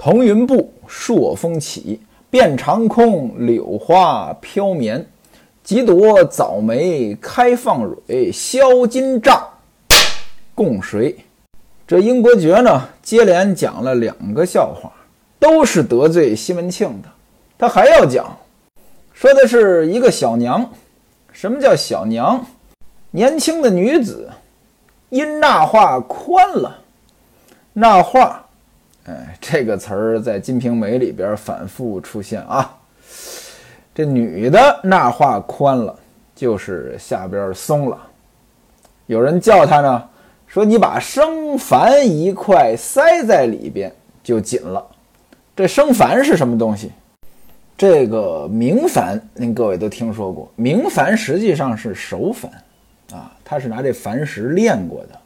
腾云步，朔风起，遍长空，柳花飘绵。几朵早梅开放蕊，销金帐供谁？这英国爵呢，接连讲了两个笑话，都是得罪西门庆的。他还要讲，说的是一个小娘。什么叫小娘？年轻的女子，因纳化宽了。纳化，哎，这个词儿在《金瓶梅》里边反复出现啊。这女的那话宽了，就是下边松了。有人叫她呢，说你把生矾一块塞在里边就紧了。这生矾是什么东西？这个明矾，您各位都听说过。明矾实际上是熟矾啊，它是拿这矾石炼过的，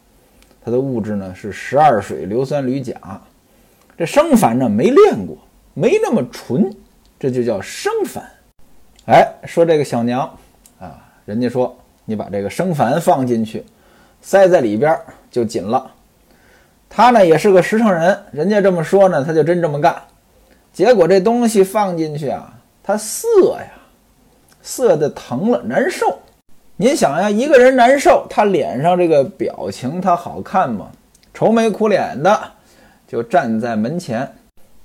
它的物质呢是十二水硫酸铝钾。这生矾呢没练过，没那么纯，这就叫生矾。哎，说这个小娘啊，人家说你把这个生矾放进去，塞在里边就紧了。他呢也是个实诚人，人家这么说呢，他就真这么干。结果这东西放进去啊，他涩呀，涩的疼了，难受。您想呀，一个人难受，他脸上这个表情他好看吗？愁眉苦脸的，就站在门前。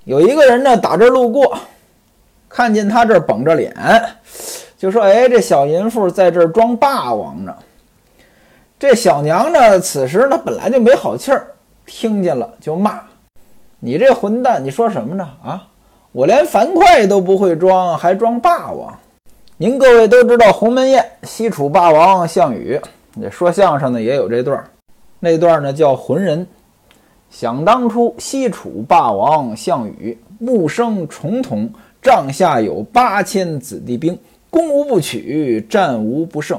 有一个人呢，打这儿路过。看见他这儿绷着脸，就说：“哎，这小淫妇在这儿装霸王呢。”这小娘呢，此时呢本来就没好气儿，听见了就骂：“你这混蛋，你说什么呢？啊，我连樊哙都不会装，还装霸王？您各位都知道鸿门宴，西楚霸王项羽，说相声的也有这段儿，那段呢叫浑人。想当初，西楚霸王项羽木生重瞳。帐下有八千子弟兵，攻无不取，战无不胜。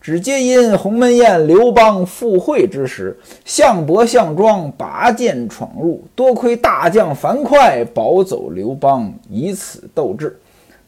只皆因鸿门宴刘邦赴会之时，项伯、项庄拔剑闯入，多亏大将樊哙保走刘邦，以此斗志。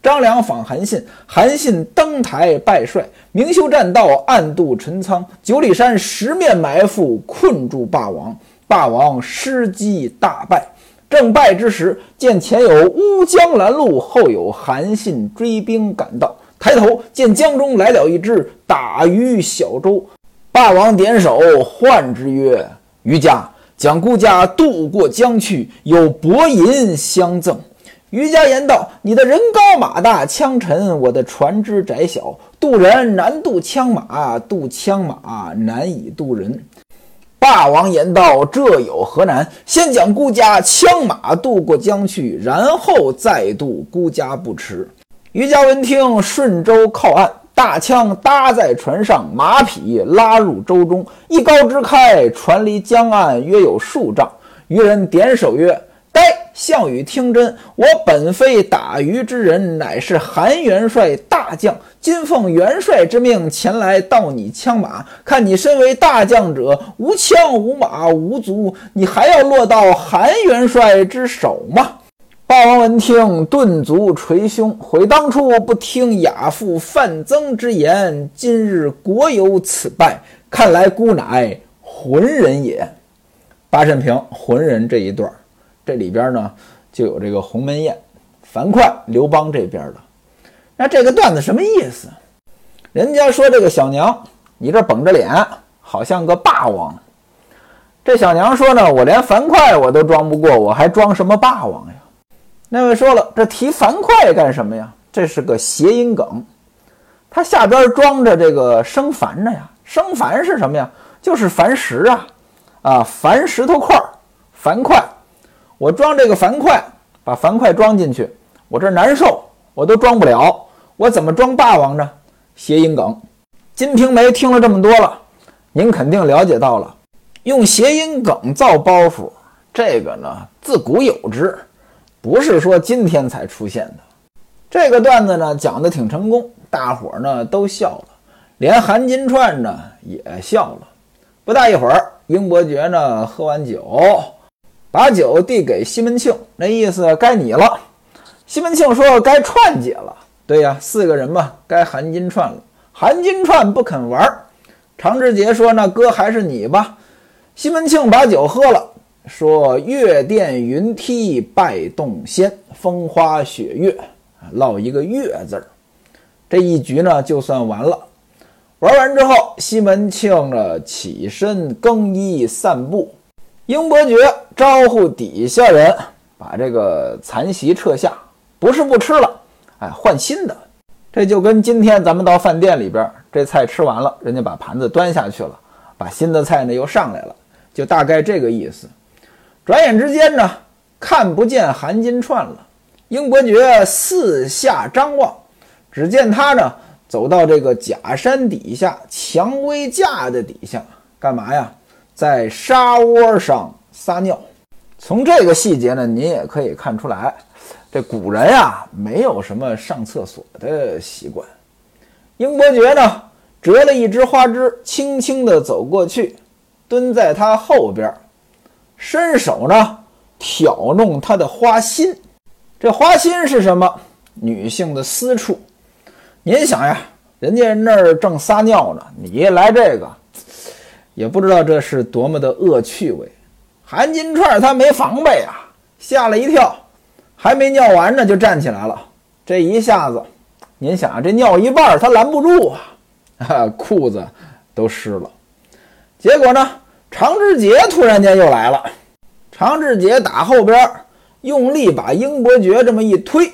张良访韩信，韩信登台拜帅，明修栈道，暗度陈仓，九里山十面埋伏，困住霸王。霸王失机大败。正败之时，见前有乌江拦路，后有韩信追兵赶到。抬头见江中来了一只打鱼小舟。霸王点首唤之曰：“渔家，将孤家渡过江去，有薄银相赠。”渔家言道：“你的人高马大，枪沉；我的船只窄小，渡人难渡枪马，渡枪马难以渡人。”霸王言道：“这有何难？先将孤家枪马渡过江去，然后再渡孤家不迟。”渔家闻听，顺舟靠岸，大枪搭在船上，马匹拉入舟中，一篙支开，船离江岸约有数丈。渔人点首曰：“待！”项羽听真，我本非打鱼之人，乃是韩元帅大将。今奉元帅之命前来盗你枪马，看你身为大将者，无枪无马无足，你还要落到韩元帅之手吗？霸王闻听，顿足捶胸，悔当初不听亚父范增之言，今日国有此败，看来孤乃浑人也。八神平浑人这一段。这里边呢，就有这个鸿门宴，樊哙、刘邦这边的。那这个段子什么意思？人家说这个小娘，你这绷着脸，好像个霸王。这小娘说呢，我连樊哙我都装不过，我还装什么霸王呀？那位说了，这提樊哙干什么呀？这是个谐音梗，它下边装着这个生矾呢呀。生樊是什么呀？就是樊石啊，啊，樊石头块，樊哙。我装这个樊哙，把樊哙装进去，我这难受，我都装不了，我怎么装霸王呢？谐音梗，《金瓶梅》听了这么多了，您肯定了解到了，用谐音梗造包袱，这个呢自古有之，不是说今天才出现的。这个段子呢讲的挺成功，大伙儿呢都笑了，连韩金钏呢也笑了。不大一会儿，英伯爵呢喝完酒。把酒递给西门庆，那意思该你了。西门庆说：“该串姐了。”对呀，四个人嘛，该韩金串了。韩金串不肯玩。常志杰说：“那哥还是你吧。”西门庆把酒喝了，说月殿云梯拜洞仙，风花雪月，落一个月字儿。这一局呢就算完了。玩完之后，西门庆呢起身更衣散步。英伯爵招呼底下人把这个残席撤下，不是不吃了，哎，换新的。这就跟今天咱们到饭店里边，这菜吃完了，人家把盘子端下去了，把新的菜呢又上来了，就大概这个意思。转眼之间呢，看不见韩金串了。英伯爵四下张望。只见他呢，走到这个假山底下，蔷薇架的底下，干嘛呀？在沙窝上撒尿。从这个细节呢，您也可以看出来，这古人呀，没有什么上厕所的习惯。英伯爵呢，折了一枝花枝，轻轻地走过去，蹲在他后边，伸手呢，挑弄他的花心。这花心是什么？女性的私处。您想呀，人家那儿正撒尿呢，你来这个，也不知道这是多么的恶趣味。韩金串他没防备啊，吓了一跳，还没尿完呢就站起来了。这一下子，您想啊，这尿一半他拦不住啊，裤子都湿了。结果呢，常志杰突然间又来了，常志杰打后边用力把英伯爵这么一推，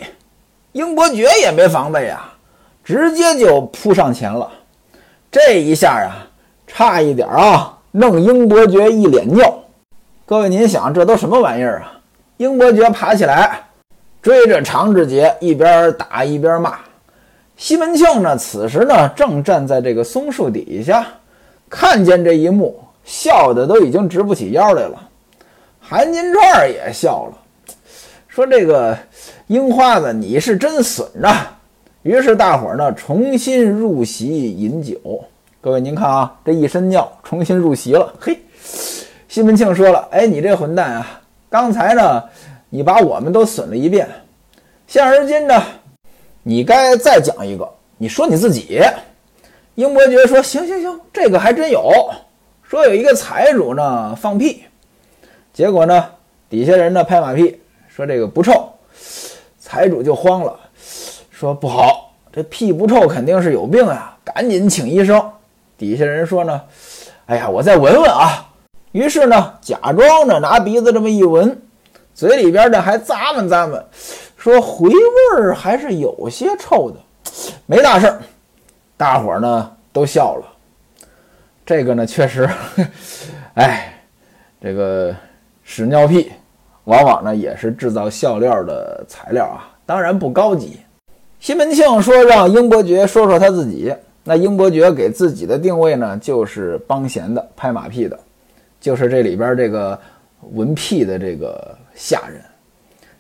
英伯爵也没防备啊。直接就扑上前了，这一下啊，差一点啊，弄英伯爵一脸尿。各位，您想这都什么玩意儿啊？英伯爵爬起来追着常志杰，一边打一边骂。西门庆呢，此时呢正站在这个松树底下，看见这一幕，笑的都已经直不起腰来了。韩金串也笑了，说：“这个樱花子，你是真损啊！”于是大伙儿呢重新入席饮酒。各位您看啊，这一身尿，重新入席了。嘿，西门庆说了：“哎，你这混蛋啊！刚才呢，你把我们都损了一遍，现而今呢，你该再讲一个。你说你自己。”英伯爵说：“行行行，这个还真有。说有一个财主呢放屁，结果呢底下人呢拍马屁说这个不臭，财主就慌了。”说不好，这屁不臭肯定是有病呀！赶紧请医生。底下人说呢，哎呀，我再闻闻啊。于是呢，假装着拿鼻子这么一闻，嘴里边呢还咂摸咂摸，说回味儿还是有些臭的，没大事儿。大伙儿呢都笑了。这个呢确实，哎，这个屎尿屁，往往呢也是制造笑料的材料啊，当然不高级。西门庆说：“让英伯爵说说他自己。”那英伯爵给自己的定位呢，就是帮闲的、拍马屁的，就是这里边这个闻屁的这个下人。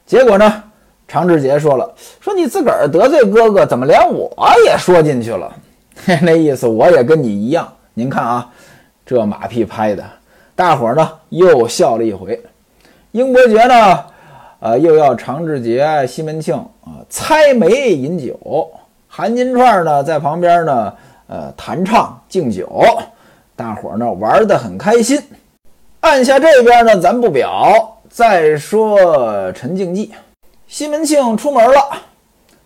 结果呢，常志杰说了：“说你自个儿得罪哥哥，怎么连我也说进去了？那意思我也跟你一样。您看啊，这马屁拍的，大伙儿呢又笑了一回。英伯爵呢？”呃，又要常志杰、西门庆啊，猜眉饮酒，韩金串呢在旁边呢，呃，弹唱敬酒，大伙儿呢玩得很开心。按下这边呢，咱不表，再说陈静济，西门庆出门了，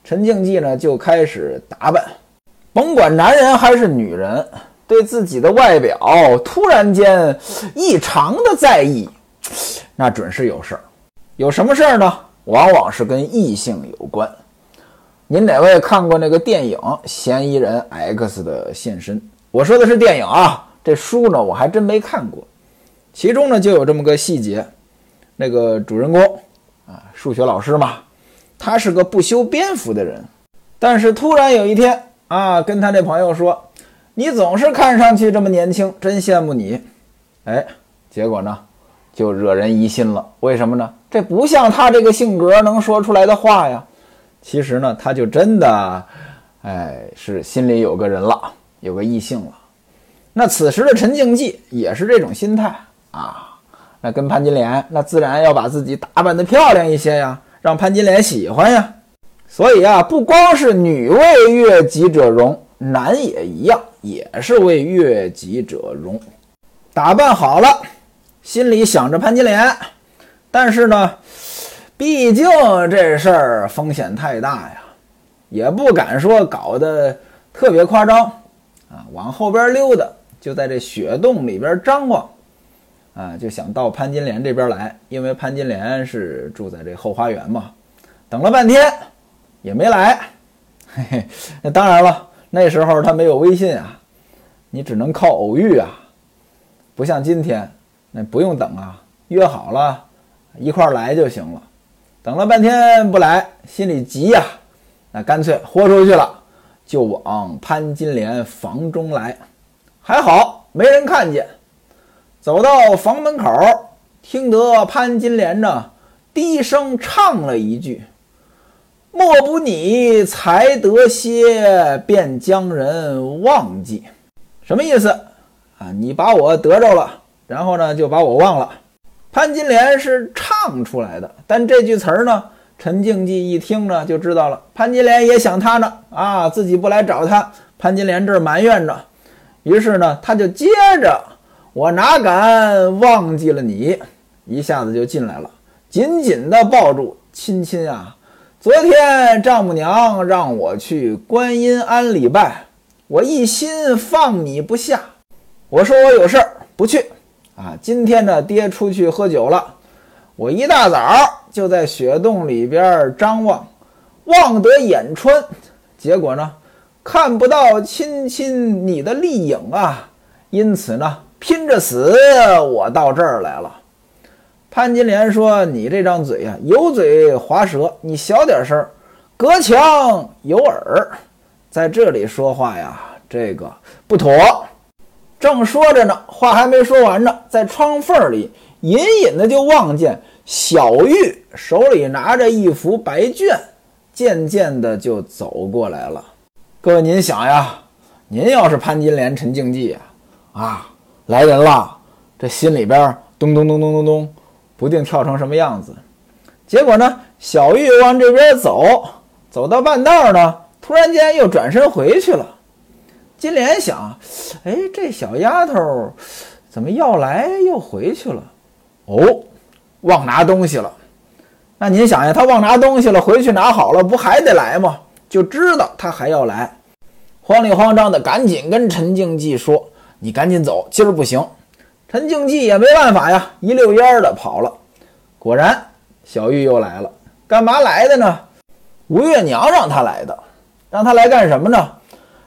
陈静济呢就开始打扮，甭管男人还是女人，对自己的外表突然间异常的在意，那准是有事儿。有什么事儿呢？往往是跟异性有关。您哪位看过那个电影《嫌疑人 X 的现身》？我说的是电影啊，这书呢我还真没看过。其中呢就有这么个细节，那个主人公啊，数学老师嘛，他是个不修边幅的人，但是突然有一天啊，跟他那朋友说：“你总是看上去这么年轻，真羡慕你。”哎，结果呢？就惹人疑心了，为什么呢？这不像他这个性格能说出来的话呀。其实呢，他就真的，哎，是心里有个人了，有个异性了。那此时的陈静济也是这种心态啊。那跟潘金莲，那自然要把自己打扮的漂亮一些呀，让潘金莲喜欢呀。所以啊，不光是女为悦己者容，男也一样，也是为悦己者容。打扮好了。心里想着潘金莲，但是呢，毕竟这事儿风险太大呀，也不敢说搞得特别夸张啊，往后边溜达，就在这雪洞里边张望，啊，就想到潘金莲这边来，因为潘金莲是住在这后花园嘛。等了半天也没来，嘿嘿，那当然了，那时候他没有微信啊，你只能靠偶遇啊，不像今天。那不用等啊，约好了，一块来就行了。等了半天不来，心里急呀，那干脆豁出去了，就往潘金莲房中来。还好没人看见，走到房门口，听得潘金莲呢低声唱了一句：“莫不你才得些，便将人忘记。”什么意思啊？你把我得着了。然后呢，就把我忘了。潘金莲是唱出来的，但这句词儿呢，陈静济一听呢，就知道了。潘金莲也想他呢，啊，自己不来找他，潘金莲这儿埋怨着。于是呢，他就接着：“我哪敢忘记了你？”一下子就进来了，紧紧的抱住亲亲啊！昨天丈母娘让我去观音庵礼拜，我一心放你不下。我说我有事儿不去。啊，今天呢，爹出去喝酒了，我一大早就在雪洞里边张望，望得眼穿，结果呢，看不到亲亲你的丽影啊，因此呢，拼着死我到这儿来了。潘金莲说：“你这张嘴呀，油嘴滑舌，你小点声，隔墙有耳，在这里说话呀，这个不妥。”正说着呢，话还没说完呢，在窗缝里隐隐的就望见小玉手里拿着一幅白卷，渐渐的就走过来了。各位，您想呀，您要是潘金莲、陈静济呀，啊，来人了，这心里边咚咚咚咚咚咚，不定跳成什么样子。结果呢，小玉往这边走，走到半道呢，突然间又转身回去了。金莲想，哎，这小丫头怎么要来又回去了？哦，忘拿东西了。那您想呀，她忘拿东西了，回去拿好了，不还得来吗？就知道她还要来，慌里慌张的赶紧跟陈静济说：“你赶紧走，今儿不行。”陈静济也没办法呀，一溜烟的跑了。果然，小玉又来了。干嘛来的呢？吴月娘让她来的，让她来干什么呢？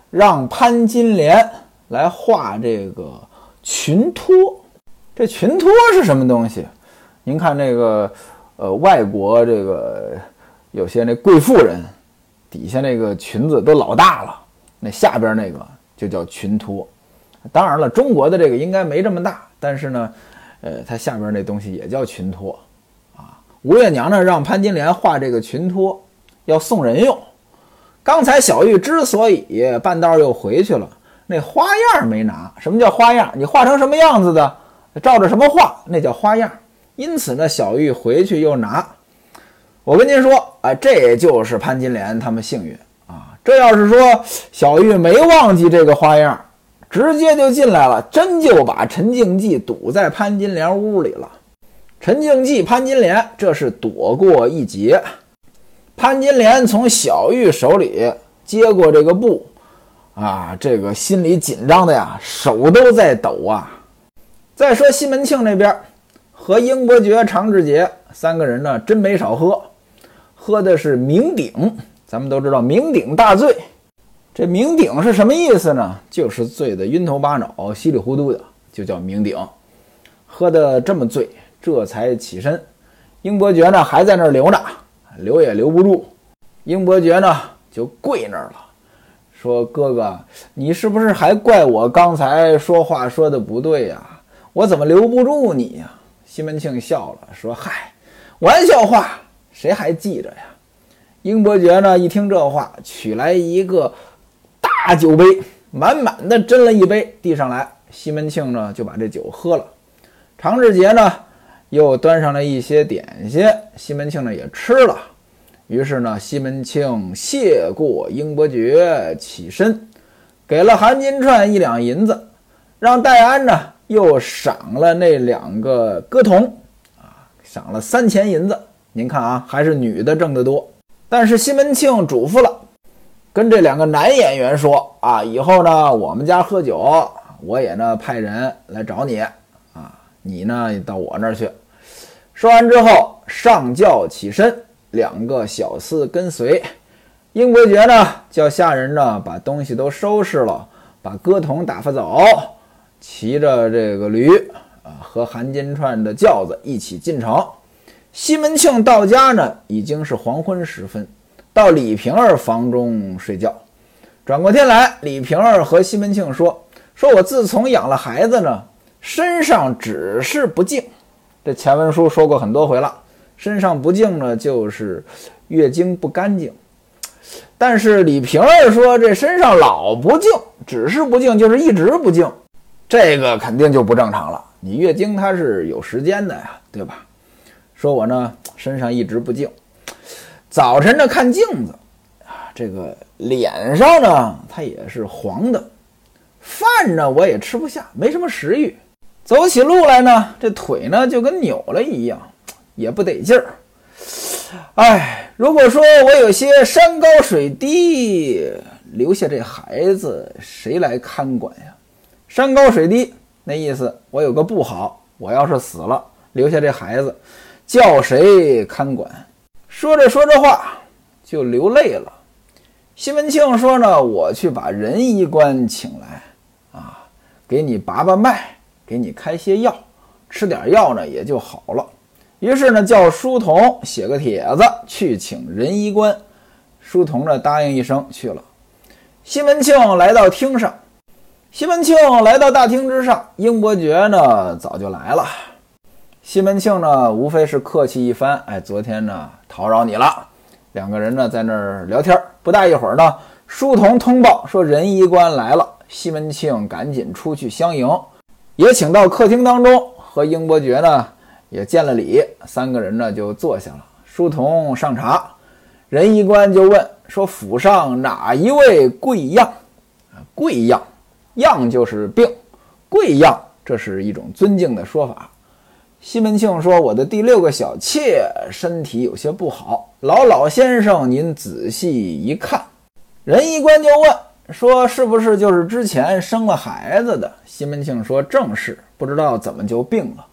让潘金莲来画这个裙托，这裙托是什么东西？您看这个，呃，外国这个有些那贵妇人底下那个裙子都老大了，那下边那个就叫裙托。当然了，中国的这个应该没这么大，但是呢，呃，它下边那东西也叫裙托啊。吴月娘呢让潘金莲画这个裙托，要送人用。刚才小玉之所以半道又回去了，那花样没拿。什么叫花样？你画成什么样子的，照着什么画，那叫花样。因此呢，小玉回去又拿。我跟您说，哎，这就是潘金莲他们幸运啊。这要是说小玉没忘记这个花样，直接就进来了，真就把陈静济堵在潘金莲屋里了。陈静济、潘金莲这是躲过一劫。潘金莲从小玉手里接过这个布，啊，这个心里紧张的呀，手都在抖啊。再说西门庆那边，和英伯爵、常志杰三个人呢，真没少喝，喝的是酩酊。咱们都知道酩酊大醉，这酩酊是什么意思呢？就是醉得晕头巴脑、稀里糊涂的，就叫酩酊。喝得这么醉，这才起身。英伯爵呢，还在那儿留着。留也留不住，英伯爵呢就跪那儿了，说：“哥哥，你是不是还怪我刚才说话说的不对呀？我怎么留不住你呀？”西门庆笑了，说：“嗨，玩笑话，谁还记着呀？”英伯爵呢一听这话，取来一个大酒杯，满满的斟了一杯，递上来。西门庆呢就把这酒喝了。常志杰呢？又端上了一些点心，西门庆呢也吃了。于是呢，西门庆谢过英伯爵，起身，给了韩金钏一两银子，让戴安呢又赏了那两个歌童啊，赏了三钱银子。您看啊，还是女的挣得多。但是西门庆嘱咐了，跟这两个男演员说啊，以后呢，我们家喝酒，我也呢派人来找你啊，你呢到我那儿去。说完之后，上轿起身，两个小厮跟随。英伯爵呢，叫下人呢把东西都收拾了，把歌童打发走，骑着这个驴啊和韩金串的轿子一起进城。西门庆到家呢，已经是黄昏时分，到李瓶儿房中睡觉。转过天来，李瓶儿和西门庆说：“说我自从养了孩子呢，身上只是不净。这前文书说过很多回了，身上不净呢，就是月经不干净。但是李瓶儿说这身上老不净，只是不净，就是一直不净，这个肯定就不正常了。你月经它是有时间的呀，对吧？”说我呢身上一直不净，早晨呢看镜子啊，这个脸上呢它也是黄的，饭呢我也吃不下，没什么食欲，走起路来呢这腿呢就跟扭了一样，也不得劲儿。哎，如果说我有些山高水低，留下这孩子谁来看管呀？山高水低那意思，我有个不好，我要是死了，留下这孩子。叫谁看管？说着说着话就流泪了。西门庆说呢：“我去把仁医官请来，啊，给你把把脉，给你开些药，吃点药呢也就好了。”于是呢，叫书童写个帖子去请仁医官。书童呢答应一声去了。西门庆来到厅上，西门庆来到大厅之上，英伯爵呢早就来了。西门庆呢，无非是客气一番。哎，昨天呢，叨扰你了。两个人呢，在那儿聊天。不大一会儿呢，书童通报说仁医官来了。西门庆赶紧出去相迎，也请到客厅当中，和英伯爵呢也见了礼。三个人呢就坐下了。书童上茶，仁医官就问说：“府上哪一位贵样？贵样，样就是病，贵样，这是一种尊敬的说法。”西门庆说：“我的第六个小妾身体有些不好，老老先生您仔细一看。”仁医官就问说：“是不是就是之前生了孩子的？”西门庆说：“正是，不知道怎么就病了。”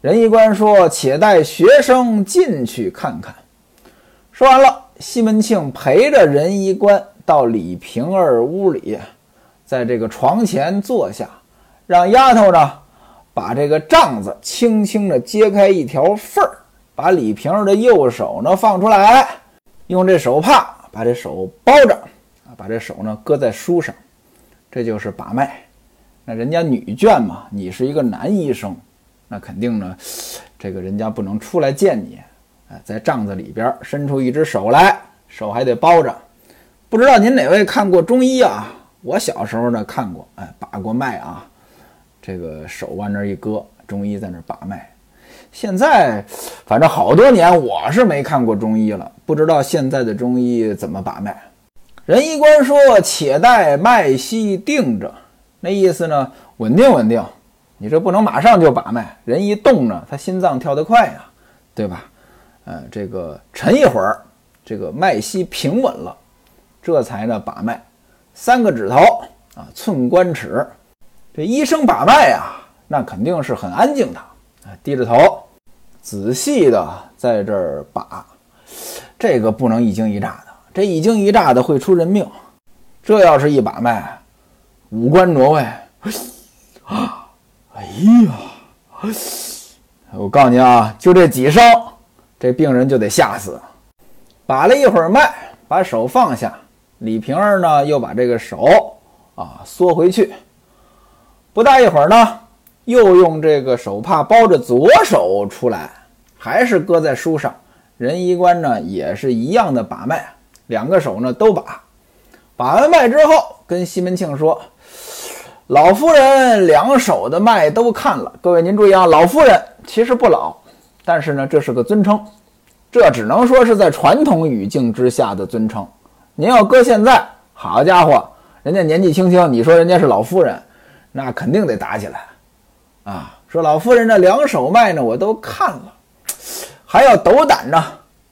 仁医官说：“且带学生进去看看。”说完了，西门庆陪着仁医官到李瓶儿屋里，在这个床前坐下，让丫头呢。把这个帐子轻轻地揭开一条缝儿，把李瓶儿的右手呢放出来，用这手帕把这手包着，啊，把这手呢搁在书上，这就是把脉。那人家女眷嘛，你是一个男医生，那肯定呢，这个人家不能出来见你，哎，在帐子里边伸出一只手来，手还得包着。不知道您哪位看过中医啊？我小时候呢看过，哎，把过脉啊。这个手往那儿一搁，中医在那儿把脉。现在反正好多年，我是没看过中医了，不知道现在的中医怎么把脉。仁医官说：“且待脉息定着。”那意思呢，稳定稳定。你这不能马上就把脉，人一动呢，他心脏跳得快呀，对吧？呃，这个沉一会儿，这个脉息平稳了，这才呢把脉。三个指头啊，寸关尺。这医生把脉呀，那肯定是很安静的，低着头，仔细的在这儿把，这个不能一惊一乍的，这一惊一乍的会出人命。这要是一把脉，五官挪位，哎呀，我告诉你啊，就这几声，这病人就得吓死。把了一会儿脉，把手放下，李瓶儿呢又把这个手啊缩回去。不大一会儿呢，又用这个手帕包着左手出来，还是搁在书上。仁医官呢也是一样的把脉，两个手呢都把。把完脉之后，跟西门庆说：“老夫人两手的脉都看了，各位您注意啊，老夫人其实不老，但是呢这是个尊称，这只能说是在传统语境之下的尊称。您要搁现在，好家伙，人家年纪轻轻，你说人家是老夫人。”那肯定得打起来，啊，说老夫人的两手脉呢，我都看了，还要斗胆呢，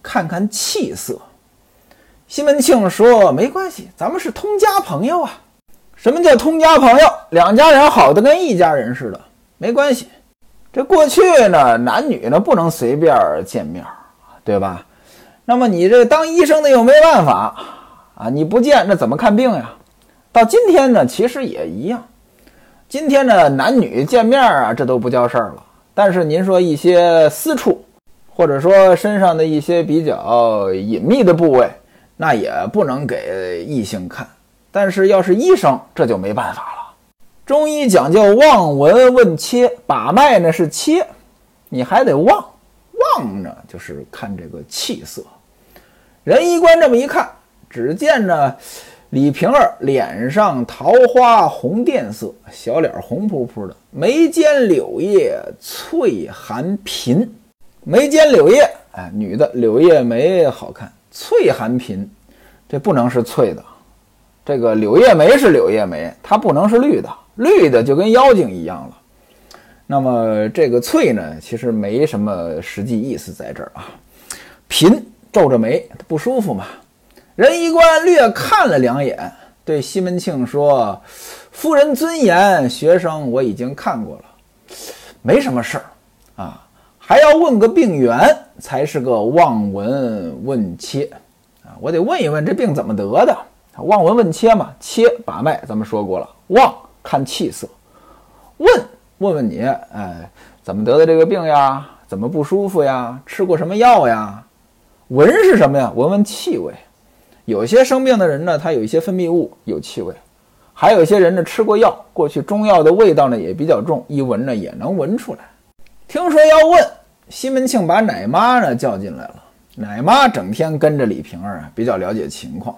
看看气色。西门庆说：“没关系，咱们是通家朋友啊。什么叫通家朋友？两家人好的跟一家人似的，没关系。这过去呢，男女呢不能随便见面，对吧？那么你这当医生的又没办法啊，你不见那怎么看病呀？到今天呢，其实也一样。今天呢，男女见面啊，这都不叫事儿了。但是您说一些私处，或者说身上的一些比较隐秘的部位。”那也不能给异性看，但是要是医生，这就没办法了。中医讲究望闻问切，把脉呢是切，你还得望，望呢就是看这个气色。仁医官这么一看，只见呢李瓶儿脸上桃花红靛色，小脸红扑扑的，眉间柳叶翠含颦，眉间柳叶，哎，女的柳叶眉好看。翠含颦，这不能是翠的。这个柳叶眉是柳叶眉，它不能是绿的，绿的就跟妖精一样了。那么这个翠呢，其实没什么实际意思在这儿啊。颦皱着眉，不舒服嘛。仁医官略看了两眼，对西门庆说：“夫人尊严，学生我已经看过了，没什么事儿啊。”还要问个病源，才是个望闻问切啊！我得问一问这病怎么得的。望闻问切嘛，切把脉，咱们说过了。望看气色，问问问你，哎，怎么得的这个病呀？怎么不舒服呀？吃过什么药呀？闻是什么呀？闻闻气味。有些生病的人呢，他有一些分泌物有气味；还有一些人呢，吃过药，过去中药的味道呢也比较重，一闻呢也能闻出来。听说要问。西门庆把奶妈呢叫进来了，奶妈整天跟着李瓶儿啊，比较了解情况。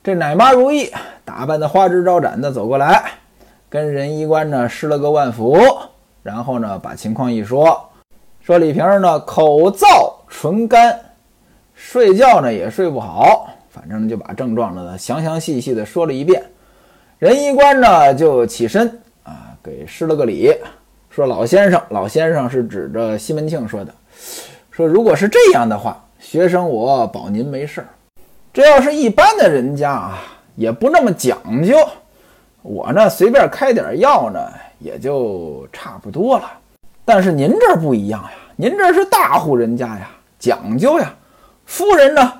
这奶妈如意打扮的花枝招展的走过来，跟仁医官呢施了个万福，然后呢把情况一说，说李瓶儿呢口燥唇干，睡觉呢也睡不好，反正就把症状呢详详细细的说了一遍。仁医官呢就起身啊，给施了个礼。说老先生，老先生是指着西门庆说的。说如果是这样的话，学生我保您没事儿。这要是一般的人家啊，也不那么讲究。我呢随便开点药呢，也就差不多了。但是您这儿不一样呀，您这是大户人家呀，讲究呀。夫人呢，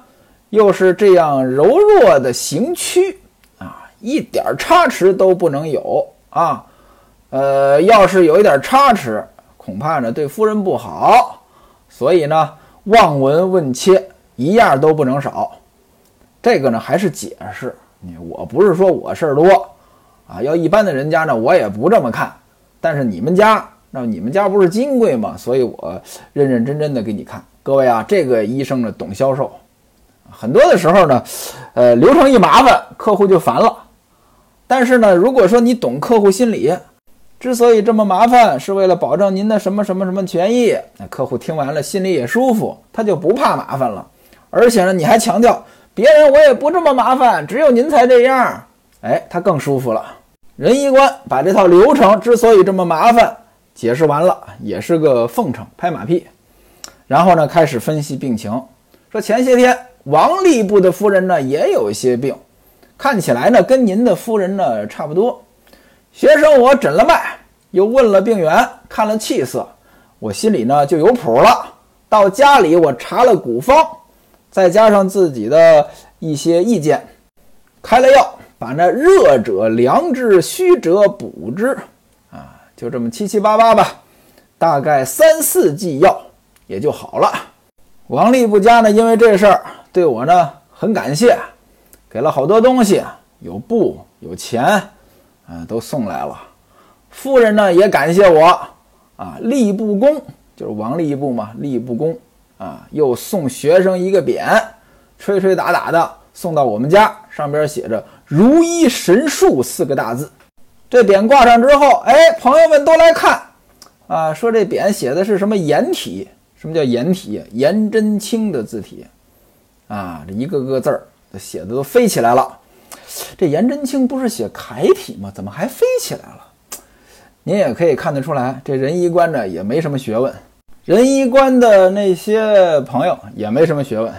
又是这样柔弱的形躯啊，一点差池都不能有啊。呃，要是有一点差池，恐怕呢对夫人不好，所以呢望闻问切一样都不能少。这个呢还是解释，你我不是说我事儿多啊，要一般的人家呢我也不这么看。但是你们家那你们家不是金贵吗？所以我认认真真的给你看。各位啊，这个医生呢懂销售，很多的时候呢，呃流程一麻烦，客户就烦了。但是呢，如果说你懂客户心理。之所以这么麻烦，是为了保证您的什么什么什么权益。那客户听完了，心里也舒服，他就不怕麻烦了。而且呢，你还强调别人我也不这么麻烦，只有您才这样，哎，他更舒服了。仁医官把这套流程之所以这么麻烦解释完了，也是个奉承，拍马屁。然后呢，开始分析病情，说前些天王吏部的夫人呢也有一些病，看起来呢跟您的夫人呢差不多。学生，我诊了脉，又问了病源，看了气色，我心里呢就有谱了。到家里我查了古方，再加上自己的一些意见，开了药，把那热者凉之，虚者补之，啊，就这么七七八八吧，大概三四剂药也就好了。王吏部家呢，因为这事儿对我呢很感谢，给了好多东西，有布，有钱。啊，都送来了。夫人呢也感谢我啊，吏部公就是王吏部嘛，吏部公啊，又送学生一个匾，吹吹打打的送到我们家，上边写着“如一神术”四个大字。这匾挂上之后，哎，朋友们都来看啊，说这匾写的是什么颜体？什么叫颜体？颜真卿的字体啊，这一个个字儿写的都飞起来了。这颜真卿不是写楷体吗？怎么还飞起来了？您也可以看得出来，这仁医官呢也没什么学问。仁医官的那些朋友也没什么学问。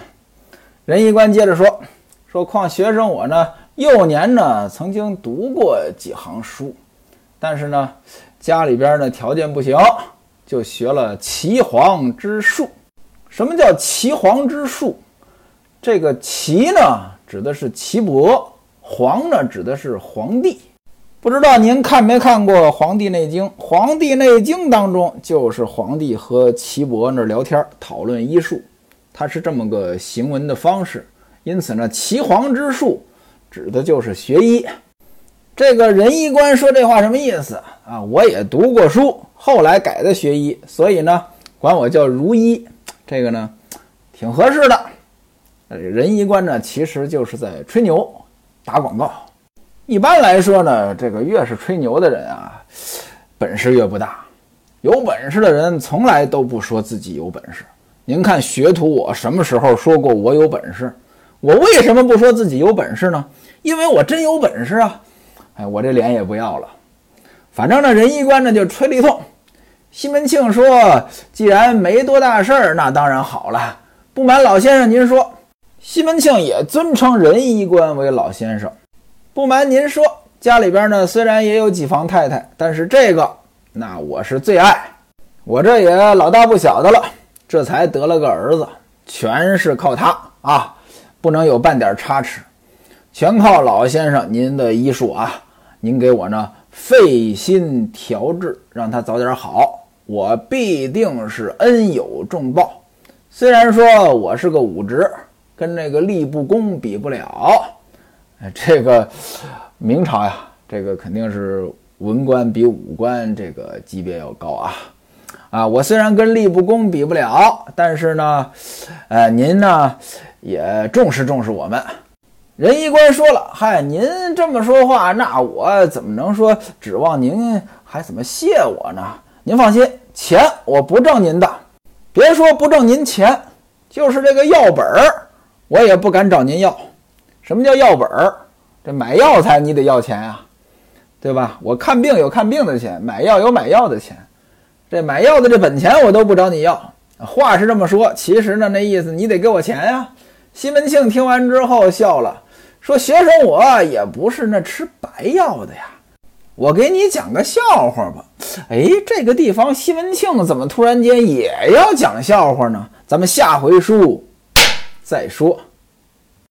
仁医官接着说：“说况学生我呢，幼年呢曾经读过几行书，但是呢，家里边呢条件不行，就学了岐黄之术。什么叫岐黄之术？这个岐呢，指的是岐伯；黄呢，指的是皇帝。不知道您看没看过《黄帝内经》？《黄帝内经》当中就是皇帝和岐伯那聊天讨论医术。”它是这么个行文的方式，因此呢，岐黄之术指的就是学医。这个仁医官说这话什么意思啊？我也读过书，后来改的学医，所以呢，管我叫如医，这个呢，挺合适的。仁医官呢，其实就是在吹牛、打广告。一般来说呢，这个越是吹牛的人啊，本事越不大。有本事的人从来都不说自己有本事。您看学徒我什么时候说过我有本事？我为什么不说自己有本事呢？因为我真有本事啊！哎，我这脸也不要了。反正呢，仁医官呢就吹了一通。西门庆说：“既然没多大事儿，那当然好了。不瞒老先生您说，西门庆也尊称仁医官为老先生。不瞒您说，家里边呢虽然也有几房太太，但是这个那我是最爱，我这也老大不小的了。”这才得了个儿子，全是靠他啊，不能有半点差池，全靠老先生您的医术啊！您给我呢费心调治，让他早点好，我必定是恩有重报。虽然说我是个武职，跟那个吏部公比不了，这个明朝呀，这个肯定是文官比武官这个级别要高啊。啊，我虽然跟吏部公比不了，但是呢，呃，您呢也重视重视我们。仁医官说了，嗨，您这么说话，那我怎么能说指望您还怎么谢我呢？您放心，钱我不挣您的，别说不挣您钱，就是这个药本儿，我也不敢找您要。什么叫药本儿？这买药材你得要钱呀，对吧？我看病有看病的钱，买药有买药的钱。这买药的这本钱我都不找你要，话是这么说，其实呢那意思你得给我钱呀。西门庆听完之后笑了，说：“学生我也不是那吃白药的呀，我给你讲个笑话吧。”哎，这个地方西门庆怎么突然间也要讲笑话呢？咱们下回书再说。